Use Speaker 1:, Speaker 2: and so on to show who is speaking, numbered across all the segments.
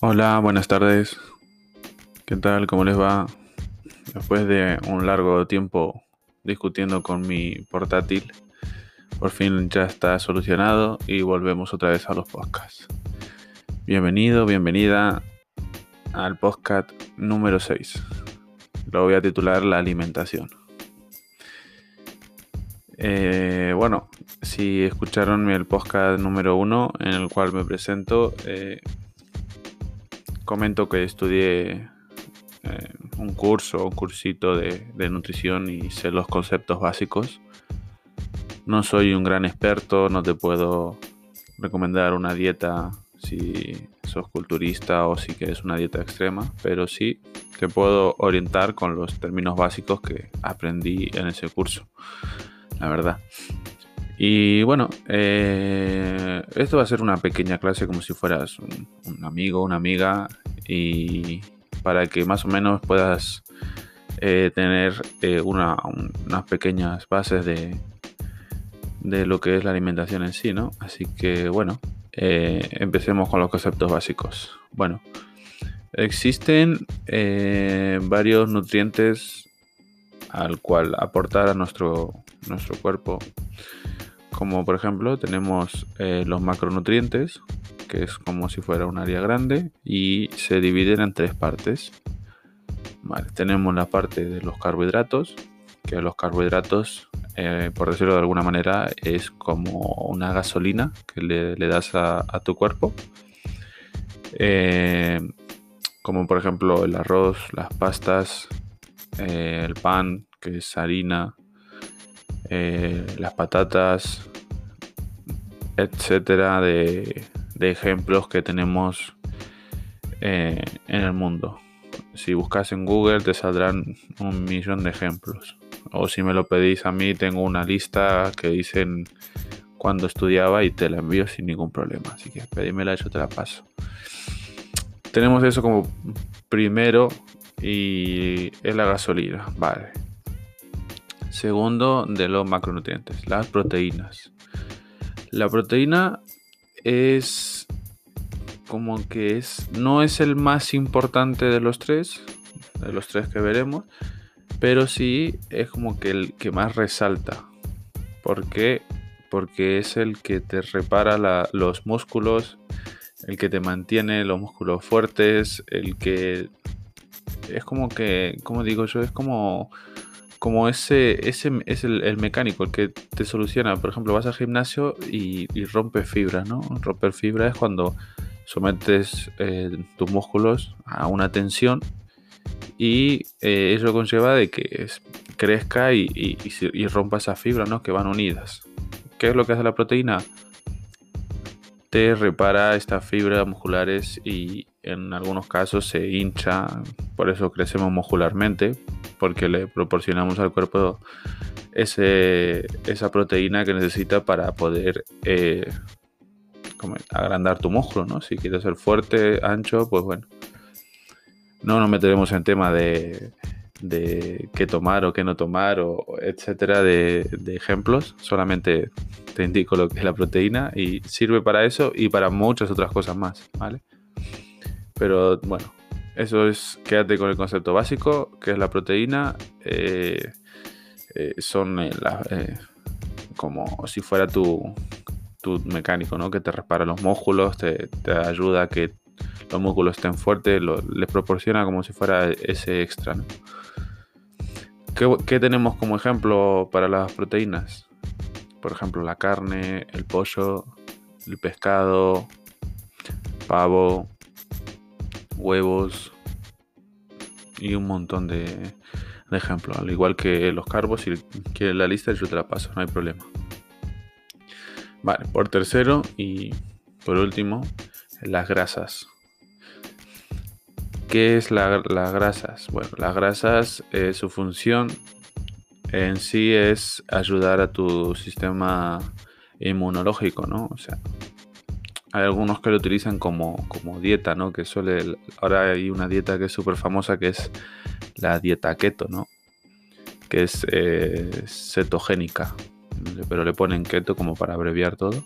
Speaker 1: Hola, buenas tardes. ¿Qué tal? ¿Cómo les va? Después de un largo tiempo discutiendo con mi portátil, por fin ya está solucionado y volvemos otra vez a los podcasts. Bienvenido, bienvenida al podcast número 6. Lo voy a titular La alimentación. Eh, bueno, si escucharon el podcast número 1 en el cual me presento, eh, comento que estudié eh, un curso, un cursito de, de, nutrición y sé los conceptos básicos. No soy un gran experto, no te puedo recomendar una dieta si sos culturista o si quieres una dieta extrema, pero sí te puedo orientar con los términos básicos que aprendí en ese curso, la verdad. Y bueno, eh, esto va a ser una pequeña clase como si fueras un, amigo, una amiga, y para que más o menos puedas eh, tener eh, una, un, unas pequeñas bases de, de, lo que es la alimentación en sí, ¿no? Así que bueno, empecemos con los conceptos básicos. Bueno, existen varios nutrientes al cual aportar a nuestro, nuestro cuerpo como por ejemplo tenemos eh, los macronutrientes, que es como si fuera un área grande, y se dividen en tres partes. Tenemos la parte de los carbohidratos, que los carbohidratos, eh, por decirlo de alguna manera, es como una gasolina que le, das a, tu cuerpo. Eh, como por ejemplo el arroz, las pastas, el pan, que es harina, las patatas, etcétera, de, ejemplos que tenemos eh, en el mundo. Si buscas en Google te saldrán un millón de ejemplos. O si me lo pedís a mí, tengo una lista que dicen cuando estudiaba y te la envío sin ningún problema. Así que pedímela yo te la paso. Tenemos eso como primero y es la gasolina. Vale. Segundo, de los macronutrientes, las proteínas. La proteína es como que es no es el más importante de los tres, de los tres que veremos, pero sí es como que el que más resalta. ¿Por qué? Porque es el que te repara la, los músculos, el que te mantiene los músculos fuertes, el que es como que, como digo yo, es como como ese, ese es el, mecánico, el que te soluciona. Por ejemplo, vas al gimnasio y, y rompes fibras, ¿no? Romper fibra es cuando sometes eh, tus músculos a una tensión y eh, eso conlleva de que crezca y, y, y, rompa esas fibras, ¿no? Que van unidas. ¿Qué es lo que hace la proteína? Te repara estas fibras musculares y en algunos casos se hincha, por eso crecemos muscularmente, porque le proporcionamos al cuerpo ese, esa proteína que necesita para poder eh, agrandar tu músculo, ¿no? Si quieres ser fuerte, ancho, pues bueno. No nos meteremos en tema de, de qué tomar o qué no tomar, o etcétera, de, de ejemplos. Solamente te indico lo que es la proteína y sirve para eso y para muchas otras cosas más, ¿vale? Pero bueno, eso es, quédate con el concepto básico, que es la proteína. Eh, eh, son eh, eh, como si fuera tu, tu, mecánico, ¿no? Que te repara los músculos, te, te ayuda a que los músculos estén fuertes, les proporciona como si fuera ese extra. ¿Qué, ¿Qué tenemos como ejemplo para las proteínas? Por ejemplo, la carne, el pollo, el pescado, pavo, huevos y un montón de, ejemplos. Al igual que los carbos, si quieres la lista, yo te la paso, no hay problema. Vale, por tercero y por último, las grasas. ¿Qué es la, las grasas? Bueno, las grasas, eh, su función en sí es ayudar a tu sistema inmunológico, ¿no? O sea, hay algunos que lo utilizan como, como dieta, ¿no? Que suele. Ahora hay una dieta que es súper famosa que es la dieta keto, ¿no? Que es eh, cetogénica. Pero le ponen keto como para abreviar todo.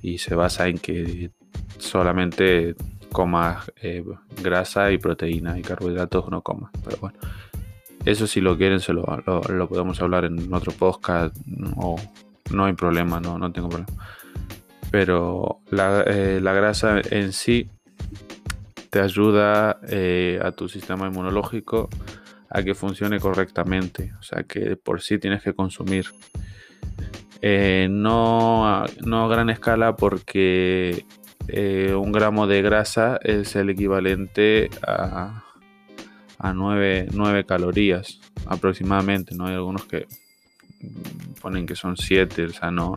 Speaker 1: Y se basa en que solamente comas eh, grasa y proteína y carbohidratos no comas. Pero bueno, eso si lo quieren se lo, lo, podemos hablar en otro podcast o no hay problema, no, no tengo problema. Pero la, eh, la grasa en sí te ayuda eh, a tu sistema inmunológico a que funcione correctamente. O sea que por sí tienes que consumir. no, no a gran escala porque eh, un gramo de grasa es el equivalente a, a 9, calorías aproximadamente, ¿no? Hay algunos que ponen que son 7, o sea, no,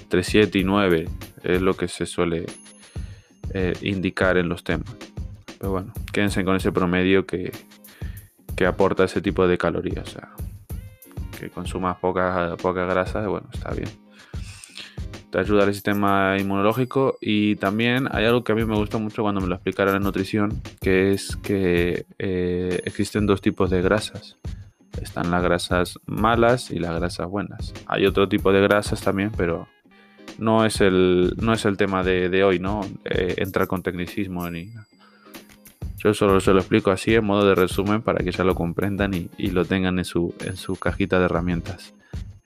Speaker 1: entre 7 y 9 es lo que se suele eh, indicar en los temas. Pero bueno, quédense con ese promedio que, que aporta ese tipo de calorías, o sea, que consumas poca, poca grasa, bueno, está bien te ayuda al sistema inmunológico y también hay algo que a mí me gusta mucho cuando me lo explicaron en nutrición, que es que eh, existen dos tipos de grasas. Están las grasas malas y las grasas buenas. Hay otro tipo de grasas también, pero no es el, no es el tema de, hoy, ¿no? Eh, entrar con tecnicismo ni... Yo solo se lo explico así en modo de resumen para que ya lo comprendan y, y lo tengan en su, en su cajita de herramientas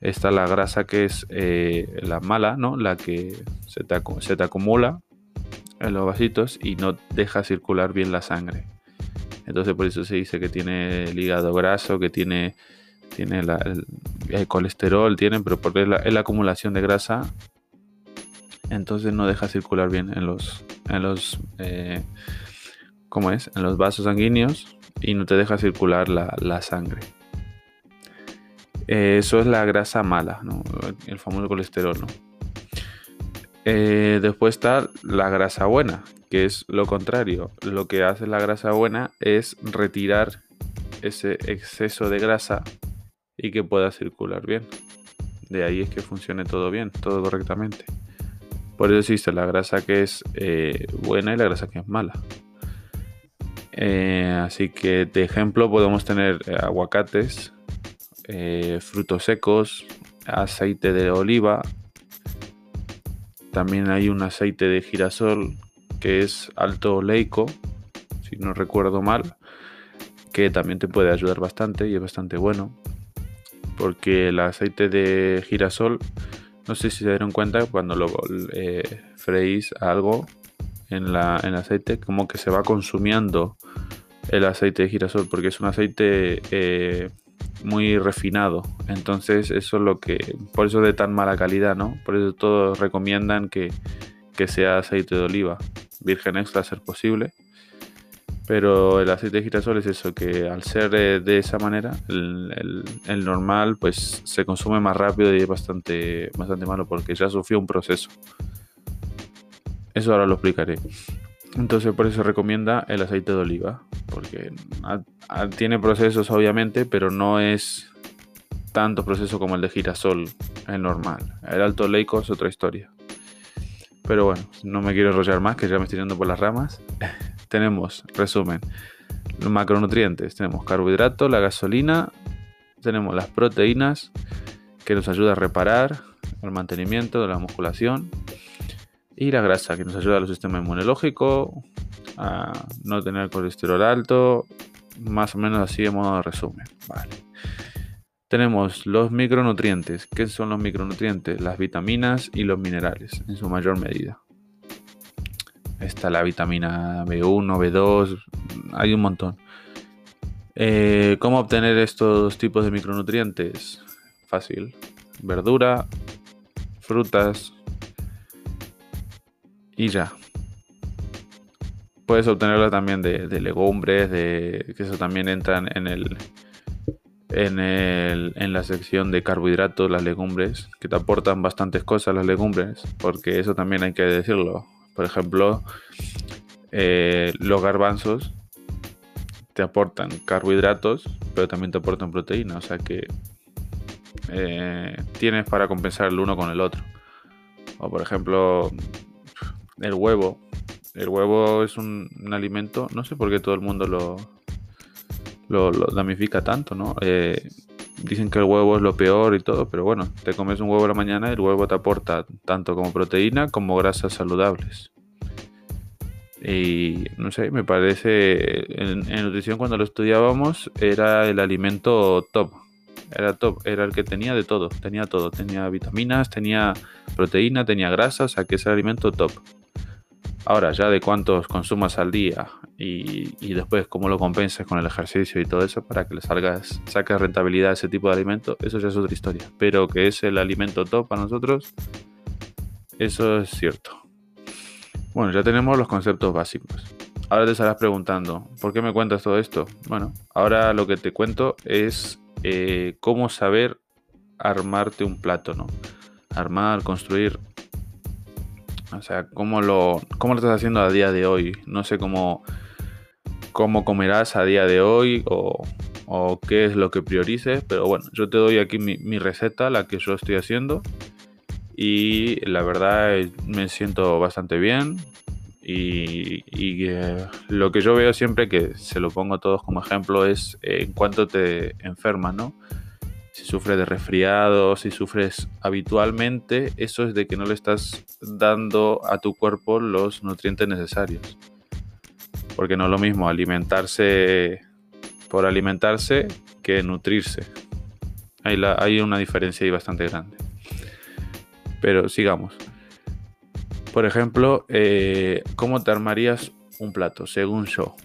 Speaker 1: está la grasa que es eh, la mala, ¿no? La que se te, se te, acumula en los vasitos y no deja circular bien la sangre. Entonces por eso se dice que tiene el hígado graso, que tiene, tiene el, colesterol, pero porque es la, acumulación de grasa, entonces no deja circular bien en los, en los, eh, ¿cómo es? En los vasos sanguíneos y no te deja circular la, la sangre. Eh, eso es la grasa mala, el famoso colesterol. Eh, después está la grasa buena, que es lo contrario. Lo que hace la grasa buena es retirar ese exceso de grasa y que pueda circular bien. De ahí es que funcione todo bien, todo correctamente. Por eso existe la grasa que es eh, buena y la grasa que es mala. así que de ejemplo podemos tener aguacates eh, frutos secos, aceite de oliva. También hay un aceite de girasol que es alto oleico, si no recuerdo mal, que también te puede ayudar bastante y es bastante bueno. Porque el aceite de girasol, no sé si se dieron cuenta cuando lo eh, freís algo en, la, en el aceite, como que se va consumiendo el aceite de girasol, porque es un aceite eh, muy refinado. Entonces eso es lo que, por eso de tan mala calidad, ¿no? Por eso todos recomiendan que, sea aceite de oliva, virgen extra ser posible. Pero el aceite de girasol es eso, que al ser de, esa manera, el, normal pues se consume más rápido y es bastante, bastante malo porque ya sufrió un proceso. Eso ahora lo explicaré. Entonces por eso recomienda el aceite de oliva, porque tiene procesos obviamente, pero no es tanto proceso como el de girasol, el normal. El alto leico es otra historia. Pero bueno, no me quiero enrollar más, que ya me estoy yendo por las ramas. tenemos, resumen, los macronutrientes. Tenemos carbohidratos, la gasolina, tenemos las proteínas, que nos ayuda a reparar, el mantenimiento de la musculación y la grasa, que nos ayuda al sistema inmunológico, a no tener colesterol alto, más o menos así de modo de resumen. Vale. Tenemos los micronutrientes. ¿Qué son los micronutrientes? Las vitaminas y los minerales, en su mayor medida. Está la vitamina B1, B2, hay un montón. Eh, ¿Cómo obtener estos tipos de micronutrientes? Fácil. Verdura, frutas, y ya. Puedes obtenerlo también de, legumbres, de que eso también entran en el, en, el, en la sección de carbohidratos, las legumbres, que te aportan bastantes cosas las legumbres, porque eso también hay que decirlo. Por ejemplo, eh, los garbanzos te aportan carbohidratos, pero también te aportan proteína, o sea que eh, tienes para compensar el uno con el otro. O por ejemplo, el huevo. El huevo es un, alimento, no sé por qué todo el mundo lo, lo, tanto, ¿no? Eh, dicen que el huevo es lo peor y todo, pero bueno, te comes un huevo a la mañana y el huevo te aporta tanto como proteína como grasas saludables. Y no sé, me parece, en, nutrición cuando lo estudiábamos era el alimento top. Era top, era el que tenía de todo, tenía todo, tenía vitaminas, tenía proteína, tenía grasa, o sea que es el alimento top. Ahora, ya de cuántos consumas al día y, después cómo lo compenses con el ejercicio y todo eso para que le salgas, saques rentabilidad a ese tipo de alimento, eso ya es otra historia. Pero que es el alimento top para nosotros, eso es cierto. Bueno, ya tenemos los conceptos básicos. Ahora te estarás preguntando, ¿por qué me cuentas todo esto? Bueno, ahora lo que te cuento es eh, cómo saber armarte un plato, ¿no? Armar, construir. O sea, cómo lo, cómo lo estás haciendo a día de hoy. No sé cómo, cómo comerás a día de hoy o, qué es lo que priorices, pero bueno, yo te doy aquí mi, mi receta, la que yo estoy haciendo y la verdad eh, me siento bastante bien y, eh, lo que yo veo siempre que se lo pongo a todos como ejemplo es eh, en cuanto te enfermas, ¿no? Si sufres de resfriado, si sufres habitualmente, eso es de que no le estás dando a tu cuerpo los nutrientes necesarios. Porque no es lo mismo alimentarse por alimentarse que nutrirse. Hay, una diferencia ahí bastante grande. Pero sigamos. Por ejemplo, eh, ¿cómo te armarías un plato? Según yo.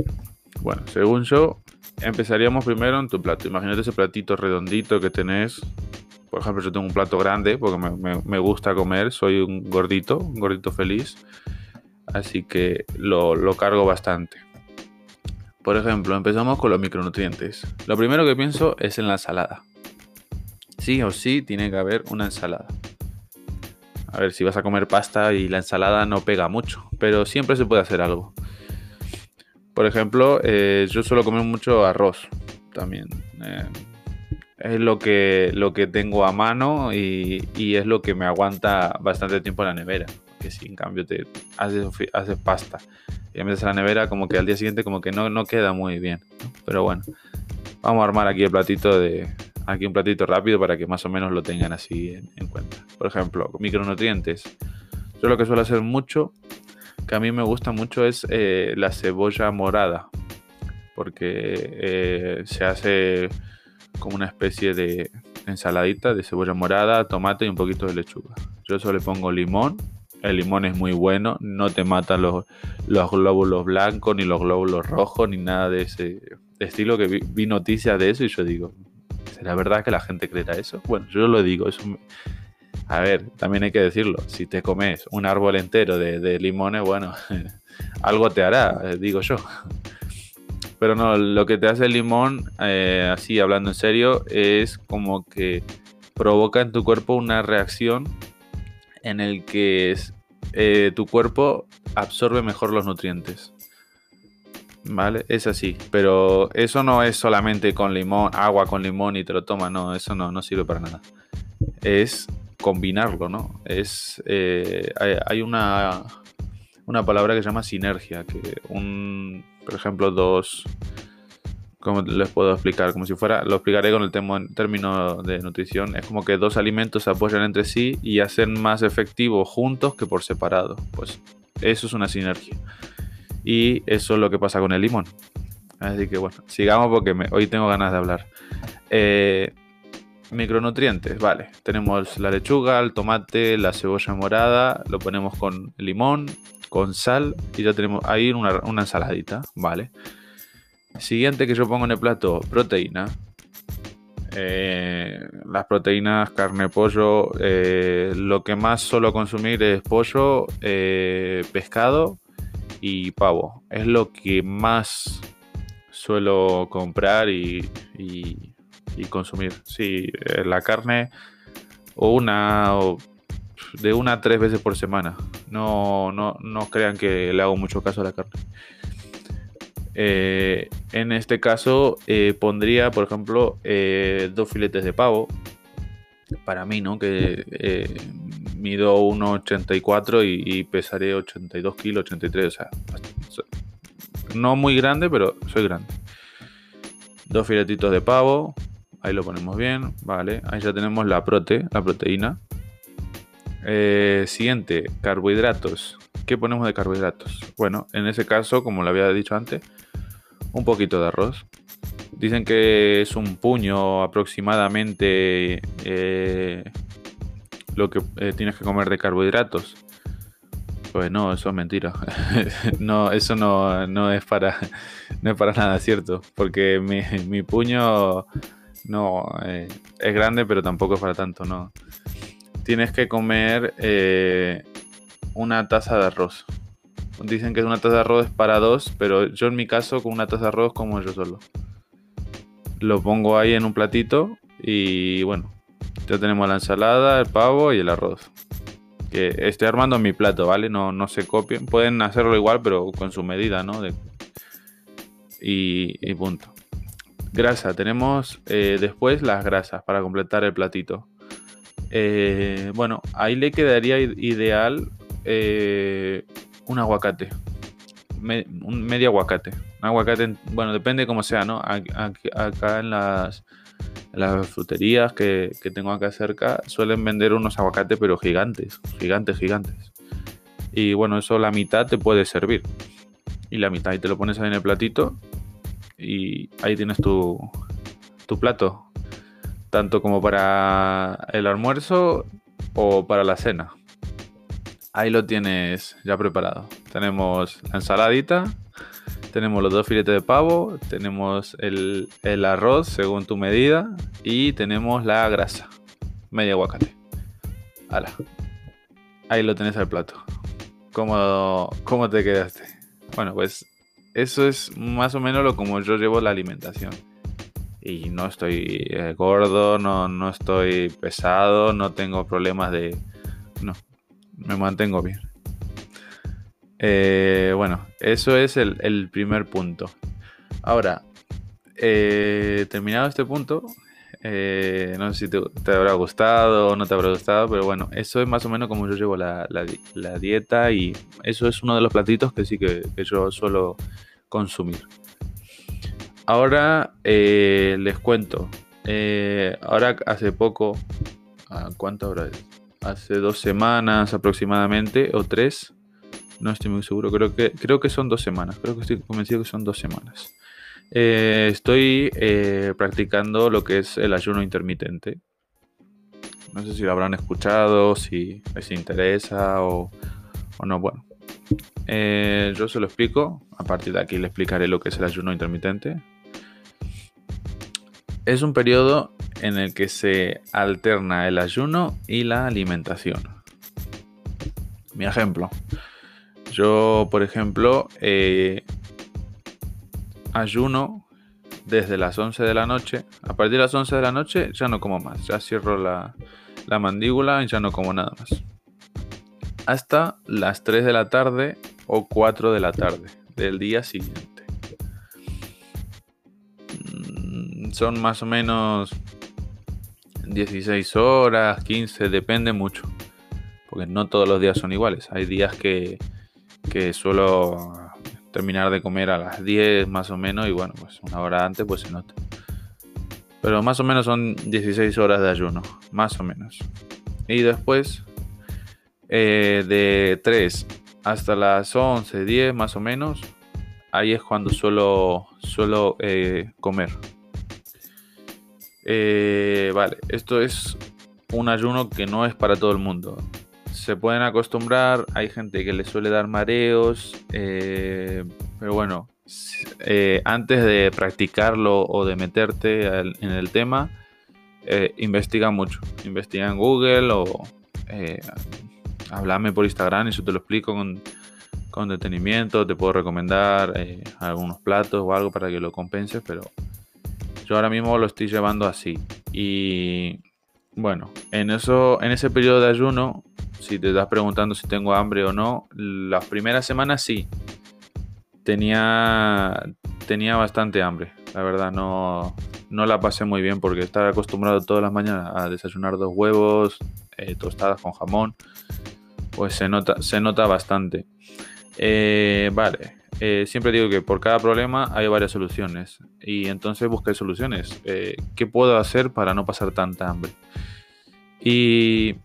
Speaker 1: Bueno, según yo, empezaríamos primero en tu plato. Imagínate ese platito redondito que tenés. Por ejemplo, yo tengo un plato grande porque me, gusta comer. Soy un gordito, un gordito feliz. Así que lo, lo cargo bastante. Por ejemplo, empezamos con los micronutrientes. Lo primero que pienso es en la ensalada. Sí o sí tiene que haber una ensalada. A ver, si vas a comer pasta y la ensalada no pega mucho, pero siempre se puede hacer algo. Por ejemplo, eh, yo suelo comer mucho arroz también. Eh, es lo que, lo que tengo a mano y, es lo que me aguanta bastante tiempo en la nevera. Que si en cambio te haces, pasta y metes a la nevera, como que al día siguiente como que no, no queda muy bien. Pero bueno, vamos a armar aquí el platito de, aquí un platito rápido para que más o menos lo tengan así en, cuenta. Por ejemplo, micronutrientes. Yo lo que suelo hacer mucho, que a mí me gusta mucho, es eh, la cebolla morada. Porque eh, se hace como una especie de ensaladita de cebolla morada, tomate y un poquito de lechuga. Yo solo le pongo limón. El limón es muy bueno, no te mata los, los glóbulos blancos, ni los glóbulos rojos, ni nada de ese estilo. Que vi, vi noticias de eso y yo digo, ¿será verdad que la gente creerá eso? Bueno, yo lo digo, eso A ver, también hay que decirlo, si te comes un árbol entero de, limones, bueno, algo te hará, eh, digo yo. Pero no, lo que te hace el limón, eh, así hablando en serio, es como que provoca en tu cuerpo una reacción en el que eh, tu cuerpo absorbe mejor los nutrientes. ¿vale? Es así, pero eso no es solamente con limón, agua con limón y te lo tomas, no, eso no, no sirve para nada. Es combinarlo, ¿no? Es, eh, hay, una, una palabra que se llama sinergia, que un, por ejemplo, dos, ¿cómo les puedo explicar? Como si fuera, lo explicaré con el término de nutrición, es como que dos alimentos se apoyan entre sí y hacen más efectivo juntos que por separado. Pues eso es una sinergia. Y eso es lo que pasa con el limón. Así que bueno, sigamos porque hoy tengo ganas de hablar. Eh, micronutrientes, vale. Tenemos la lechuga, el tomate, la cebolla morada, lo ponemos con limón, con sal y ya tenemos ahí una, ensaladita, vale. Siguiente que yo pongo en el plato, proteína. Eh, las proteínas, carne, pollo. Eh, lo que más suelo consumir es pollo, pescado y pavo. Es lo que más suelo comprar y, consumir. Sí, eh, la carne o una o de una a tres veces por semana. No, no, no crean que le hago mucho caso a la carne. Eh, en este caso eh, pondría, por ejemplo, dos filetes de pavo. Para mí, ¿no? Que mido 1,84 y, y, pesaré 82 kilos, 83, o sea, no muy grande, pero soy grande. Dos filetitos de pavo, ahí lo ponemos bien, vale, ahí ya tenemos la prote, la proteína. Eh, siguiente, carbohidratos. ¿qué ponemos de carbohidratos? Bueno, en ese caso, como lo había dicho antes, un poquito de arroz. Dicen que es un puño aproximadamente eh, lo que eh, tienes que comer de carbohidratos. Pues no, eso es mentira. no, eso no, es para, no es para nada cierto. Porque mi, puño no eh, es grande, pero tampoco es para tanto, no. Tienes que comer una taza de arroz. Dicen que una taza de arroz es para dos, pero yo en mi caso con una taza de arroz como yo solo. Lo pongo ahí en un platito y bueno, ya tenemos la ensalada, el pavo y el arroz. Que estoy armando mi plato, ¿vale? No, no se copien. Pueden hacerlo igual, pero con su medida, ¿no? Y, punto. Grasa. Tenemos eh, después las grasas para completar el platito. Eh, bueno, ahí le quedaría ideal eh, un aguacate. un medio aguacate. Un aguacate, bueno, depende cómo sea, ¿no? Acá en las, las fruterías que, tengo acá cerca suelen vender unos aguacates, pero gigantes, gigantes, gigantes. Y bueno, eso la mitad te puede servir. Y la mitad, y te lo pones ahí en el platito. Y ahí tienes tu, tu plato. Tanto como para el almuerzo o para la cena ahí lo tienes ya preparado. Tenemos la ensaladita, tenemos los dos filetes de pavo, tenemos el, arroz según tu medida y tenemos la grasa, media aguacate. Hala. Ahí lo tenés al plato. ¿Cómo, ¿Cómo te quedaste? Bueno, pues eso es más o menos lo como yo llevo la alimentación. Y no estoy eh, gordo, no, no estoy pesado, no tengo problemas de... No, me mantengo bien. Eh, bueno, eso es el, primer punto. Ahora, eh, terminado este punto, eh, no sé si te, habrá gustado o no te habrá gustado, pero bueno, eso es más o menos como yo llevo la, dieta y eso es uno de los platitos que sí que, yo suelo consumir. Ahora les cuento. ahora hace poco, ¿cuánto hora es? hace dos semanas aproximadamente, o tres. No estoy muy seguro, creo que, creo que son dos semanas, creo que estoy convencido que son dos semanas. Eh, estoy eh, practicando lo que es el ayuno intermitente. No sé si lo habrán escuchado, si les interesa o, no. Bueno, eh, yo se lo explico. A partir de aquí le explicaré lo que es el ayuno intermitente. Es un periodo en el que se alterna el ayuno y la alimentación. Mi ejemplo. Yo, por ejemplo, ayuno desde las 11 de la noche. A partir de las 11 de la noche ya no como más. Ya cierro la, la mandíbula y ya no como nada más. Hasta las 3 de la tarde o 4 de la tarde del día siguiente. son más o menos 16 horas, 15, depende mucho. Porque no todos los días son iguales. Hay días que, que suelo terminar de comer a las 10 más o menos y bueno, pues una hora antes pues se nota. Pero más o menos son 16 horas de ayuno, más o menos. Y después eh, de 3 hasta las 11, 10 más o menos, ahí es cuando suelo, suelo eh, comer. Eh, vale, esto es un ayuno que no es para todo el mundo. Se pueden acostumbrar, hay gente que le suele dar mareos, eh, pero bueno, eh, antes de practicarlo o de meterte en el tema, investiga mucho. Investiga en Google o háblame por Instagram y eso te lo explico con, con detenimiento. Te puedo recomendar algunos platos o algo para que lo compenses, pero yo ahora mismo lo estoy llevando así. Y bueno, en, eso, en ese periodo de ayuno, si te estás preguntando si tengo hambre o no, las primeras semanas sí. Tenía, tenía bastante hambre. La verdad, no, no la pasé muy bien porque estar acostumbrado todas las mañanas a desayunar dos huevos, eh, tostadas con jamón, pues se nota, se nota bastante. Eh, vale, eh, siempre digo que por cada problema hay varias soluciones y entonces busqué soluciones. Eh, ¿Qué puedo hacer para no pasar tanta hambre? Y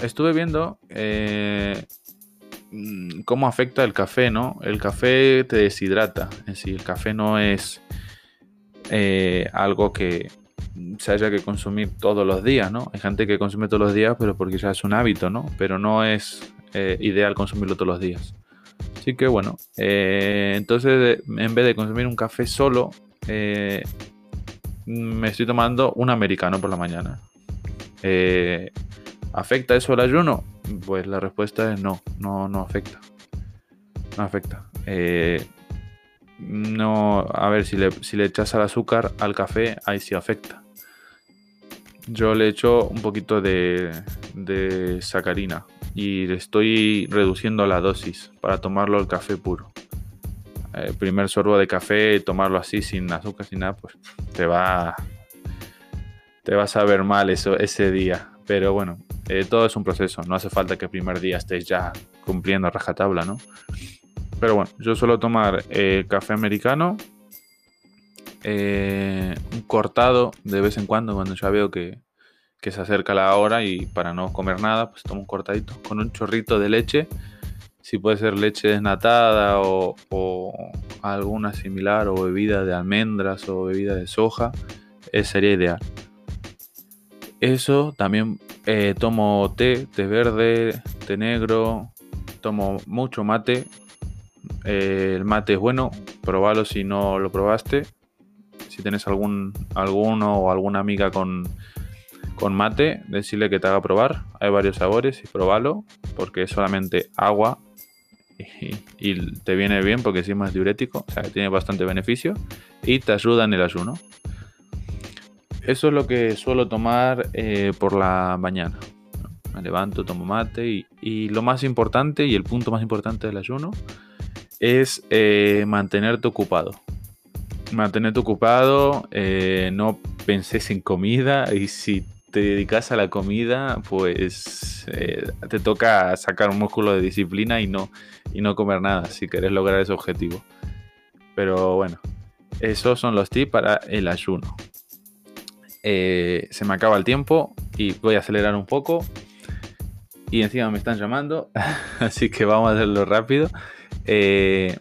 Speaker 1: estuve viendo, eh, mm, cómo afecta el café, ¿no? El café te deshidrata. Es decir, el café no es eh, algo que se haya que consumir todos los días, ¿no? Hay gente que consume todos los días, pero porque ya es un hábito, ¿no? Pero no es ideal consumirlo todos los días. Así que bueno, eh, entonces en vez de consumir un café solo, me estoy tomando un americano por la mañana. ¿Afecta eso el ayuno? Pues la respuesta es no, no, no afecta. No afecta. Eh, no, a ver, si le, echas el azúcar al café, ahí sí afecta. Yo le echo un poquito de, de sacarina y estoy reduciendo la dosis para tomarlo el café puro. El primer sorbo de café, tomarlo así sin azúcar, sin nada, pues te va, te vas a ver mal eso, ese día. Pero bueno, eh, todo es un proceso. No hace falta que el primer día estés ya cumpliendo rajatabla, ¿no? Pero bueno, yo suelo tomar eh, café americano, eh, un cortado de vez en cuando, cuando ya veo que, se acerca la hora y para no comer nada, pues tomo un cortadito con un chorrito de leche. Si puede ser leche desnatada o, alguna similar, o bebida de almendras o bebida de soja, sería ideal. Eso también eh, tomo té, té verde, té negro, tomo mucho mate. Eh, el mate es bueno, probalo si no lo probaste. Si tienes algún alguno o alguna amiga con, con mate, decirle que te haga probar. Hay varios sabores y probalo, porque es solamente agua y, te viene bien porque encima es diurético, o sea que tiene bastante beneficio y te ayuda en el ayuno. Eso es lo que suelo tomar eh, por la mañana. Me levanto, tomo mate y, lo más importante y el punto más importante del ayuno es eh, mantenerte ocupado. Mantenerte ocupado, eh, no penses en comida y si te dedicas a la comida, pues te toca sacar un músculo de disciplina y no, y no comer nada si quieres lograr ese objetivo. Pero bueno, esos son los tips para el ayuno. Eh, se me acaba el tiempo y voy a acelerar un poco. Y encima me están llamando, así que vamos a hacerlo rápido. Eh,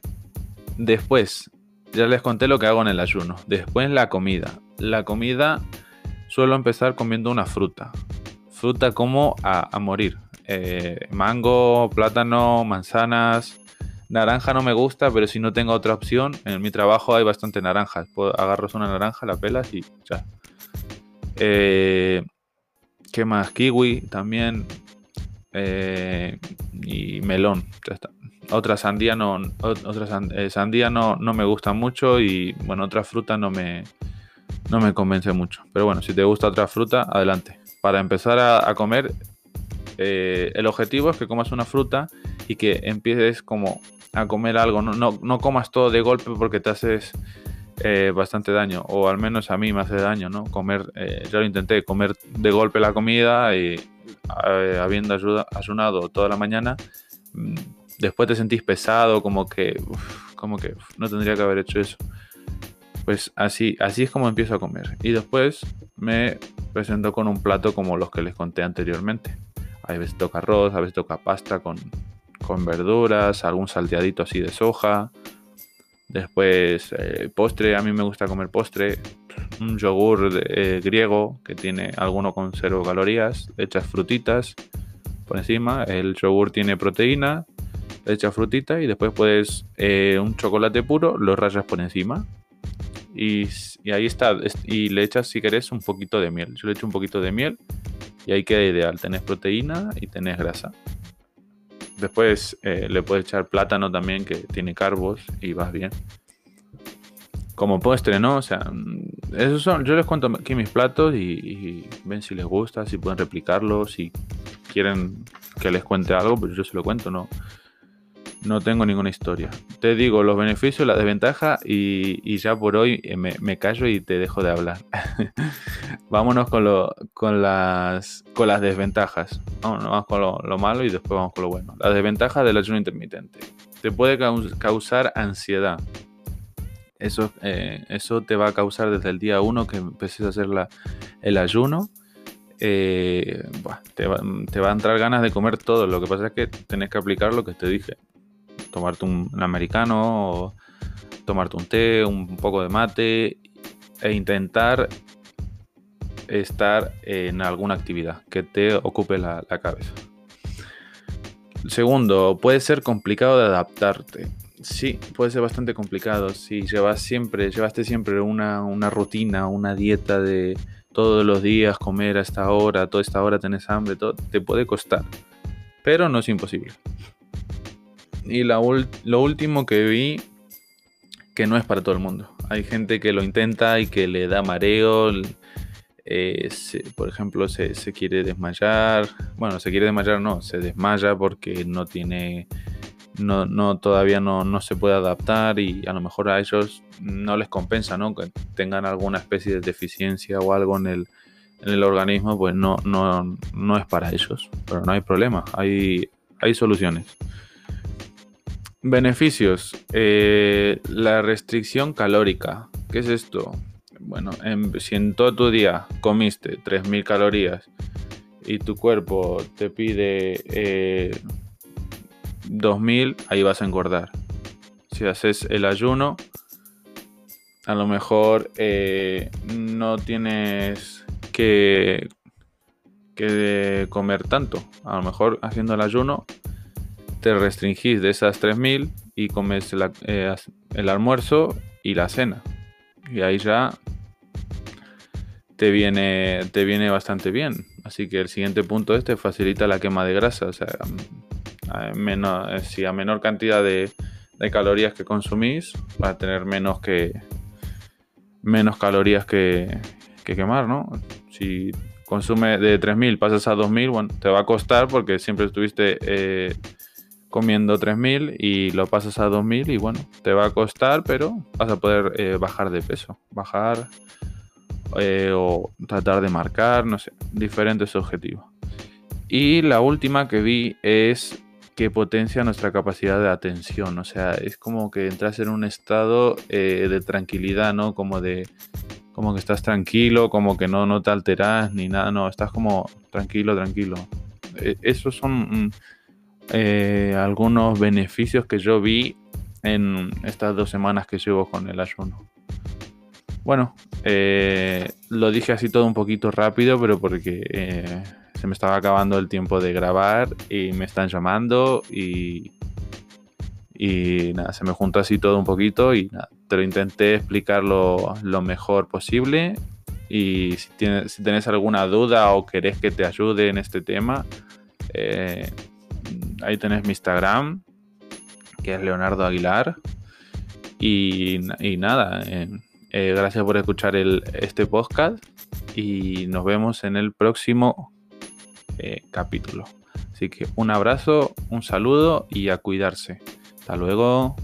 Speaker 1: después, ya les conté lo que hago en el ayuno. Después la comida. La comida suelo empezar comiendo una fruta. Fruta como a, morir. Eh, mango, plátano, manzanas. Naranja no me gusta, pero si no tengo otra opción, en mi trabajo hay bastante naranjas. Agarras una naranja, la pelas y ya, eh, ¿Qué más? Kiwi también. Eh, y melón. Otra sandía no. Otra eh, sandía no, no, me gusta mucho. Y bueno, otra fruta no me. No me convence mucho. Pero bueno, si te gusta otra fruta, adelante. Para empezar a, comer. el objetivo es que comas una fruta y que empieces como a comer algo. No, no, no comas todo de golpe porque te haces eh, bastante daño, o al menos a mí me hace daño, ¿no? Comer, eh, yo lo intenté, comer de golpe la comida y eh, habiendo ayunado toda la mañana, mm, después te sentís pesado, como que, como que no tendría que haber hecho eso. Pues así, así es como empiezo a comer. Y después me presento con un plato como los que les conté anteriormente. A veces toca arroz, a veces toca pasta con, con verduras, algún salteadito así de soja, Después, eh, postre, a mí me gusta comer postre. Un yogur eh, griego que tiene alguno con cero calorías. echas frutitas por encima. El yogur tiene proteína. Le echas frutita y después puedes eh, un chocolate puro, lo rayas por encima. Y, ahí está. Y le echas, si querés, un poquito de miel. Yo le echo un poquito de miel y ahí queda ideal. Tenés proteína y tenés grasa. Después eh, le puedes echar plátano también, que tiene carbos y vas bien. Como postre, ¿no? O sea, mm, esos son. Yo les cuento aquí mis platos y, ven si les gusta, si pueden replicarlo, si quieren que les cuente algo, pues yo se lo cuento, ¿no? No tengo ninguna historia. Te digo los beneficios, la desventaja y, ya por hoy eh, me, callo y te dejo de hablar. Vámonos con, las, las desventajas. Vamos, con lo, malo y después vamos con lo bueno. La desventaja del ayuno intermitente. Te puede causar ansiedad. Eso, eh, eso te va a causar desde el día 1 que empeces a hacer el ayuno. eh, te, va, a entrar ganas de comer todo. Lo que pasa es que tenés que aplicar lo que te dije. Tomarte un, americano, tomarte un té, un poco de mate e intentar estar en alguna actividad que te ocupe la, cabeza. Segundo, puede ser complicado de adaptarte. Sí, puede ser bastante complicado. Si llevas siempre, llevaste siempre una, una rutina, una dieta de, todos los días comer a esta hora, toda esta hora tenés hambre, todo, te puede costar. Pero no es imposible. Y lo último que vi, que no es para todo el mundo. Hay gente que lo intenta y que le da mareo. Eh, por ejemplo, se, se, quiere desmayar. Bueno, se quiere desmayar, no, se desmaya porque no tiene no, no todavía no, no, se puede adaptar y a lo mejor a ellos no les compensa, ¿no? Que tengan alguna especie de deficiencia o algo en el, en el organismo, pues no, no, no, es para ellos. Pero no hay problema, hay, hay soluciones. Beneficios. Eh, la restricción calórica. ¿Qué es esto? Bueno, si en todo tu día comiste 3.000 calorías y tu cuerpo te pide eh, 2000, ahí vas a engordar. Si haces el ayuno, a lo mejor eh, no tienes que comer tanto. A lo mejor haciendo el ayuno te restringís de esas 3000 y comes eh, el almuerzo y la cena. Y ahí ya te viene, te viene bastante bien. Así que el siguiente punto este facilita la quema de grasa. O sea, eh, si a menor cantidad de, calorías que consumís, va a tener menos que menos calorías que, quemar, ¿no? Si consume de 3.000 pasas a 2.000, bueno, te va a costar porque siempre estuviste eh, comiendo 3.000 y lo pasas a 2.000 y bueno, te va a costar, pero vas a poder eh, bajar de peso, bajar o tratar de marcar, no sé, diferentes objetivos. Y la última que vi es que potencia nuestra capacidad de atención. O sea, es como que entras en un estado eh, de tranquilidad, ¿no? Como de. Como que estás tranquilo, como que no, no te alteras ni nada, no, estás como tranquilo, tranquilo. E, esos son mm, eh, algunos beneficios que yo vi en estas dos semanas que llevo con el ayuno. Bueno, eh, lo dije así todo un poquito rápido, pero porque se me estaba acabando el tiempo de grabar y me están llamando y, y nada, se me juntó así todo un poquito y te lo intenté explicar lo, mejor posible y si, tienes, si tenés alguna duda o querés que te ayude en este tema, eh, ahí tenés mi Instagram, que es Leonardo Aguilar. Y, nada, eh, gracias por escuchar este podcast y nos vemos en el próximo eh, capítulo. Así que un abrazo, un saludo y a cuidarse. Hasta luego.